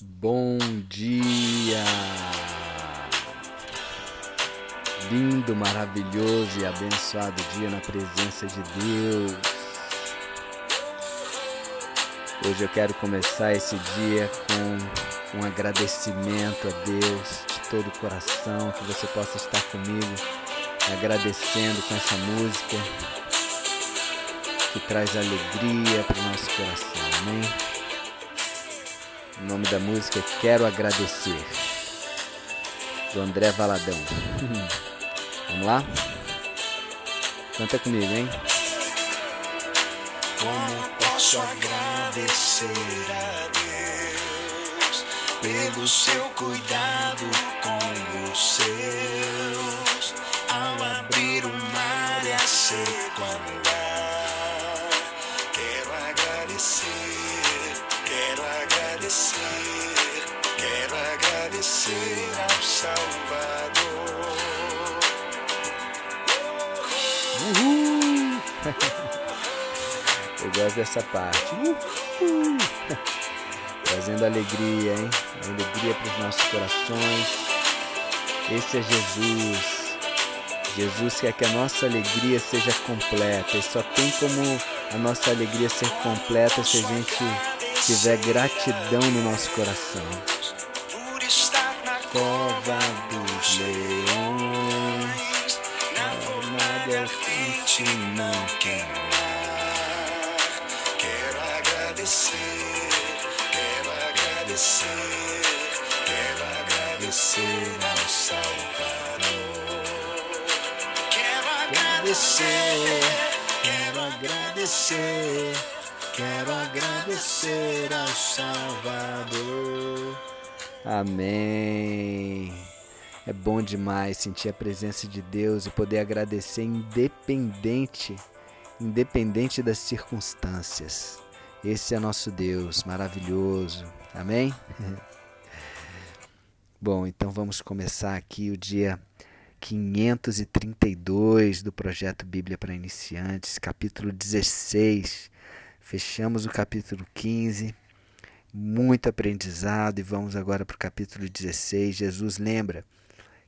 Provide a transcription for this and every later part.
Bom dia! Lindo, maravilhoso e abençoado dia na presença de Deus. Hoje eu quero começar esse dia com um agradecimento a Deus de todo o coração, que você possa estar comigo agradecendo com essa música que traz alegria para o nosso coração, amém? O nome da música é Quero Agradecer, do André Valadão. Vamos lá? Canta comigo, hein? Como posso agradecer a Deus pelo seu cuidado com os seus? Ao abrir o mar e a seco andar, agradecer ao Salvador. Uhul! Eu gosto dessa parte. Uhul! Trazendo alegria, hein? Alegria para os nossos corações. Esse é Jesus. Jesus quer que a nossa alegria seja completa. E só tem como a nossa alegria ser completa se a gente tiver gratidão no nosso coração. Cova dos leões, nada quente não queimar. Quero agradecer, quero agradecer, quero agradecer ao Salvador. Quero agradecer, quero agradecer, quero agradecer ao Salvador. Amém. É bom demais sentir a presença de Deus e poder agradecer independente, independente das circunstâncias. Esse é nosso Deus maravilhoso. Amém? Bom, então vamos começar aqui o dia 532 do projeto Bíblia para Iniciantes, capítulo 16. Fechamos o capítulo 15 muito aprendizado e vamos agora para o capítulo 16. Jesus lembra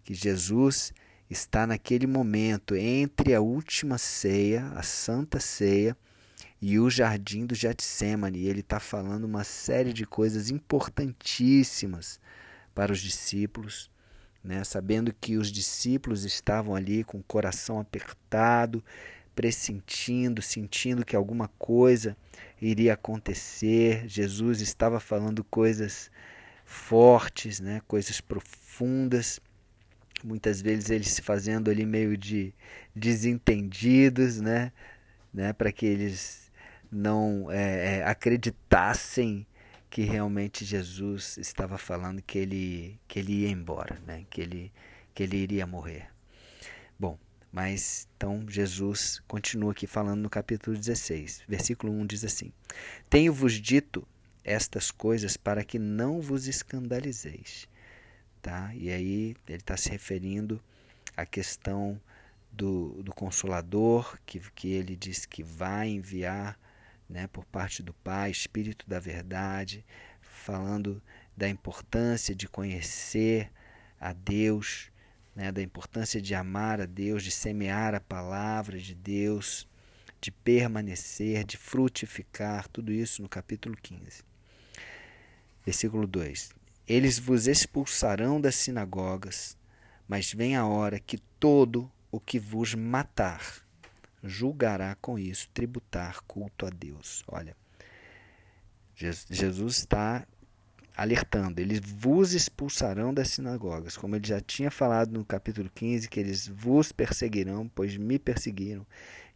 que Jesus está naquele momento entre a última ceia, a santa ceia, e o jardim do Getsemane. E ele está falando uma série de coisas importantíssimas para os discípulos, né? sabendo que os discípulos estavam ali com o coração apertado, pressentindo, sentindo que alguma coisa iria acontecer. Jesus estava falando coisas fortes, né? coisas profundas. Muitas vezes eles se fazendo ali meio de desentendidos, né? né? Para que eles não é, é, acreditassem que realmente Jesus estava falando que ele, que ele ia embora, né? que, ele, que ele iria morrer. Bom, mas então Jesus continua aqui falando no capítulo 16, versículo 1 diz assim: Tenho-vos dito estas coisas para que não vos escandalizeis. Tá? E aí ele está se referindo à questão do, do Consolador, que, que ele diz que vai enviar né, por parte do Pai, Espírito da Verdade, falando da importância de conhecer a Deus né, da importância de amar a Deus, de semear a palavra de Deus, de permanecer, de frutificar, tudo isso no capítulo 15. Versículo 2: Eles vos expulsarão das sinagogas, mas vem a hora que todo o que vos matar julgará com isso tributar culto a Deus. Olha, Jesus está alertando, eles vos expulsarão das sinagogas, como ele já tinha falado no capítulo 15, que eles vos perseguirão, pois me perseguiram.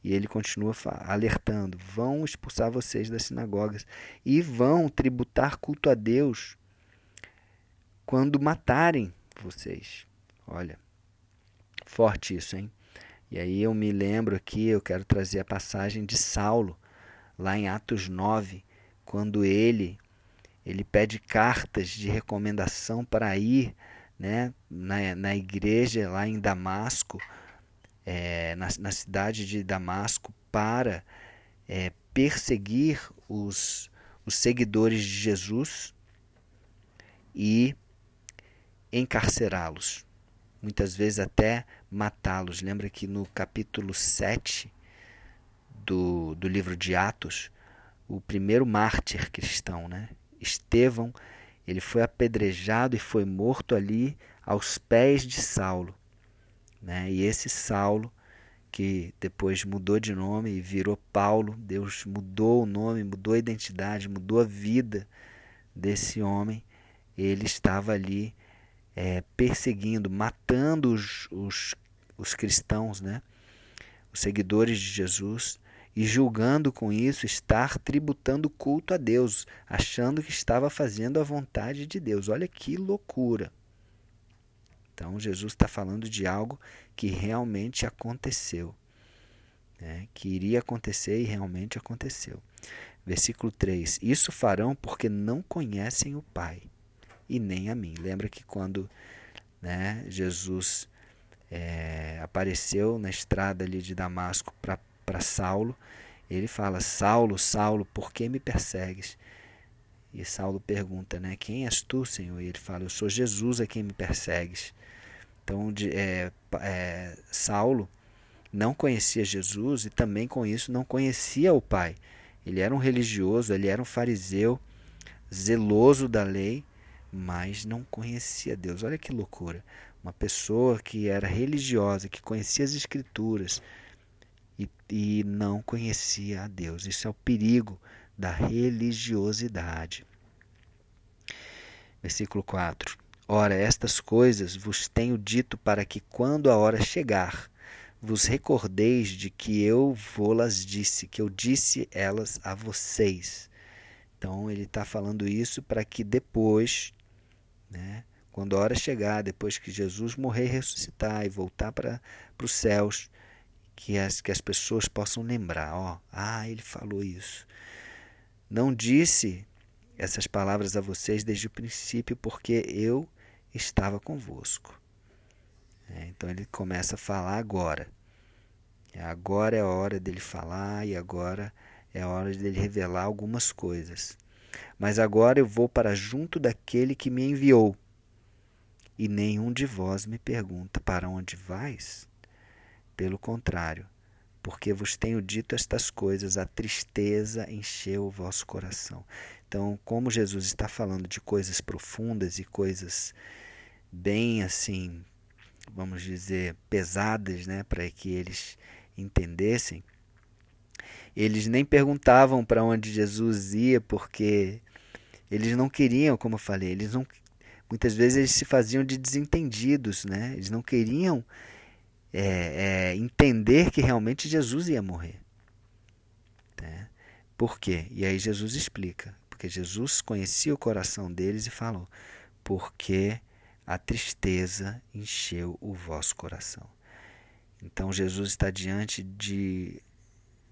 E ele continua alertando: vão expulsar vocês das sinagogas e vão tributar culto a Deus quando matarem vocês. Olha, forte isso, hein? E aí eu me lembro aqui, eu quero trazer a passagem de Saulo, lá em Atos 9, quando ele ele pede cartas de recomendação para ir né, na, na igreja lá em Damasco, é, na, na cidade de Damasco, para é, perseguir os, os seguidores de Jesus. e encarcerá-los, muitas vezes até matá-los. Lembra que no capítulo 7 do, do livro de Atos, o primeiro mártir cristão, né? Estevão, ele foi apedrejado e foi morto ali aos pés de Saulo. Né? E esse Saulo, que depois mudou de nome e virou Paulo, Deus mudou o nome, mudou a identidade, mudou a vida desse homem, ele estava ali é, perseguindo, matando os, os, os cristãos, né? os seguidores de Jesus, e julgando com isso estar tributando culto a Deus, achando que estava fazendo a vontade de Deus. Olha que loucura! Então, Jesus está falando de algo que realmente aconteceu, né? que iria acontecer e realmente aconteceu. Versículo 3: Isso farão porque não conhecem o Pai e nem a mim. Lembra que quando né, Jesus é, apareceu na estrada ali de Damasco para Saulo, ele fala: Saulo, Saulo, por que me persegues? E Saulo pergunta, né? Quem és tu, Senhor? E ele fala: Eu sou Jesus a quem me persegues. Então, de, é, é, Saulo não conhecia Jesus e também com isso não conhecia o Pai. Ele era um religioso, ele era um fariseu, zeloso da lei, mas não conhecia Deus. Olha que loucura. Uma pessoa que era religiosa, que conhecia as Escrituras e, não conhecia a Deus. Isso é o perigo da religiosidade. Versículo 4: Ora, estas coisas vos tenho dito para que, quando a hora chegar, vos recordeis de que eu vou-las disse, que eu disse elas a vocês. Então, ele está falando isso para que depois né? Quando a hora chegar, depois que Jesus morrer e ressuscitar e voltar para os céus, que as, que as pessoas possam lembrar: ó, ah, ele falou isso. Não disse essas palavras a vocês desde o princípio, porque eu estava convosco. É, então ele começa a falar agora. Agora é a hora dele falar e agora é a hora dele revelar algumas coisas. Mas agora eu vou para junto daquele que me enviou. E nenhum de vós me pergunta: Para onde vais? Pelo contrário, porque vos tenho dito estas coisas, a tristeza encheu o vosso coração. Então, como Jesus está falando de coisas profundas e coisas bem assim, vamos dizer, pesadas, né, para que eles entendessem, eles nem perguntavam para onde Jesus ia, porque eles não queriam, como eu falei, eles não muitas vezes eles se faziam de desentendidos, né? Eles não queriam é, é, entender que realmente Jesus ia morrer. Né? Por quê? E aí Jesus explica. Porque Jesus conhecia o coração deles e falou: Porque a tristeza encheu o vosso coração. Então Jesus está diante de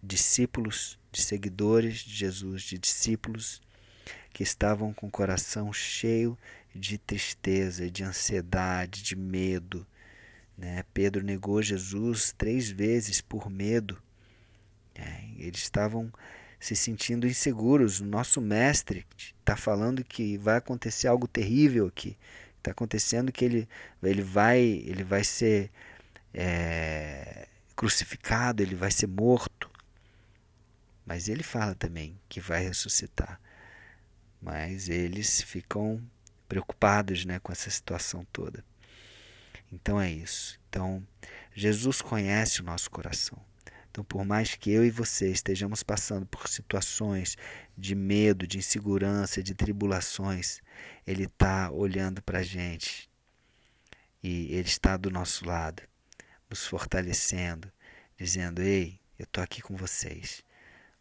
discípulos, de seguidores de Jesus, de discípulos que estavam com o coração cheio de tristeza, de ansiedade, de medo. Né? Pedro negou Jesus três vezes por medo. É, eles estavam se sentindo inseguros. O nosso mestre está falando que vai acontecer algo terrível aqui. Está acontecendo que ele, ele, vai, ele vai ser é, crucificado, ele vai ser morto. Mas ele fala também que vai ressuscitar. Mas eles ficam preocupados né, com essa situação toda. Então é isso. Então, Jesus conhece o nosso coração. Então, por mais que eu e você estejamos passando por situações de medo, de insegurança, de tribulações, Ele está olhando para a gente e Ele está do nosso lado, nos fortalecendo, dizendo: Ei, eu estou aqui com vocês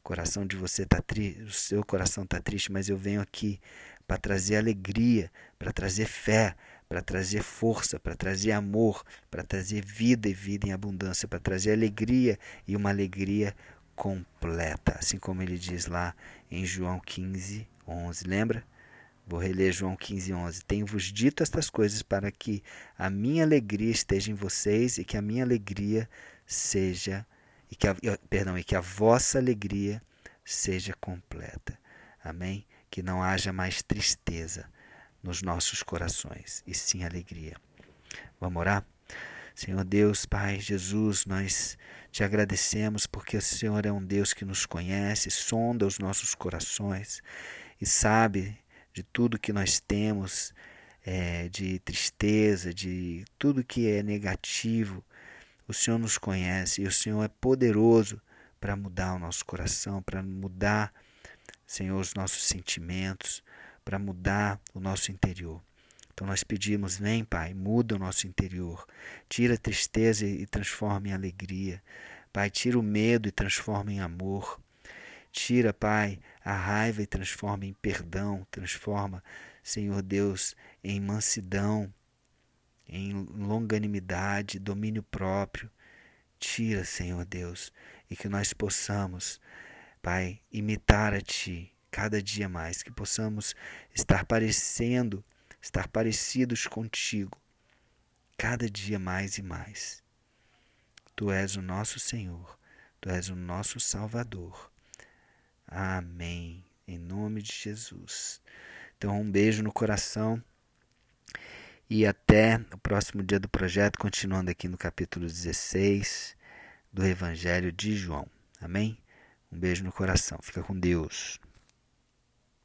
coração de você tá triste, o seu coração está triste, mas eu venho aqui para trazer alegria, para trazer fé, para trazer força, para trazer amor, para trazer vida e vida em abundância, para trazer alegria e uma alegria completa, assim como ele diz lá em João 15, 11. Lembra? Vou reler João 15, 11. Tenho-vos dito estas coisas para que a minha alegria esteja em vocês e que a minha alegria seja e que a, perdão, e que a vossa alegria seja completa. Amém? Que não haja mais tristeza nos nossos corações, e sim alegria. Vamos orar? Senhor Deus, Pai Jesus, nós te agradecemos porque o Senhor é um Deus que nos conhece, sonda os nossos corações e sabe de tudo que nós temos, é, de tristeza, de tudo que é negativo. O Senhor nos conhece e o Senhor é poderoso para mudar o nosso coração, para mudar, Senhor, os nossos sentimentos, para mudar o nosso interior. Então nós pedimos, vem Pai, muda o nosso interior, tira a tristeza e transforma em alegria. Pai, tira o medo e transforma em amor. Tira, Pai, a raiva e transforma em perdão, transforma, Senhor Deus, em mansidão, em longanimidade, domínio próprio. Tira, Senhor Deus, e que nós possamos, Pai, imitar a Ti cada dia mais, que possamos estar parecendo, estar parecidos contigo, cada dia mais e mais. Tu és o nosso Senhor, Tu és o nosso Salvador. Amém. Em nome de Jesus. Então, um beijo no coração e até o próximo dia do projeto, continuando aqui no capítulo 16 do Evangelho de João. Amém? Um beijo no coração. Fica com Deus.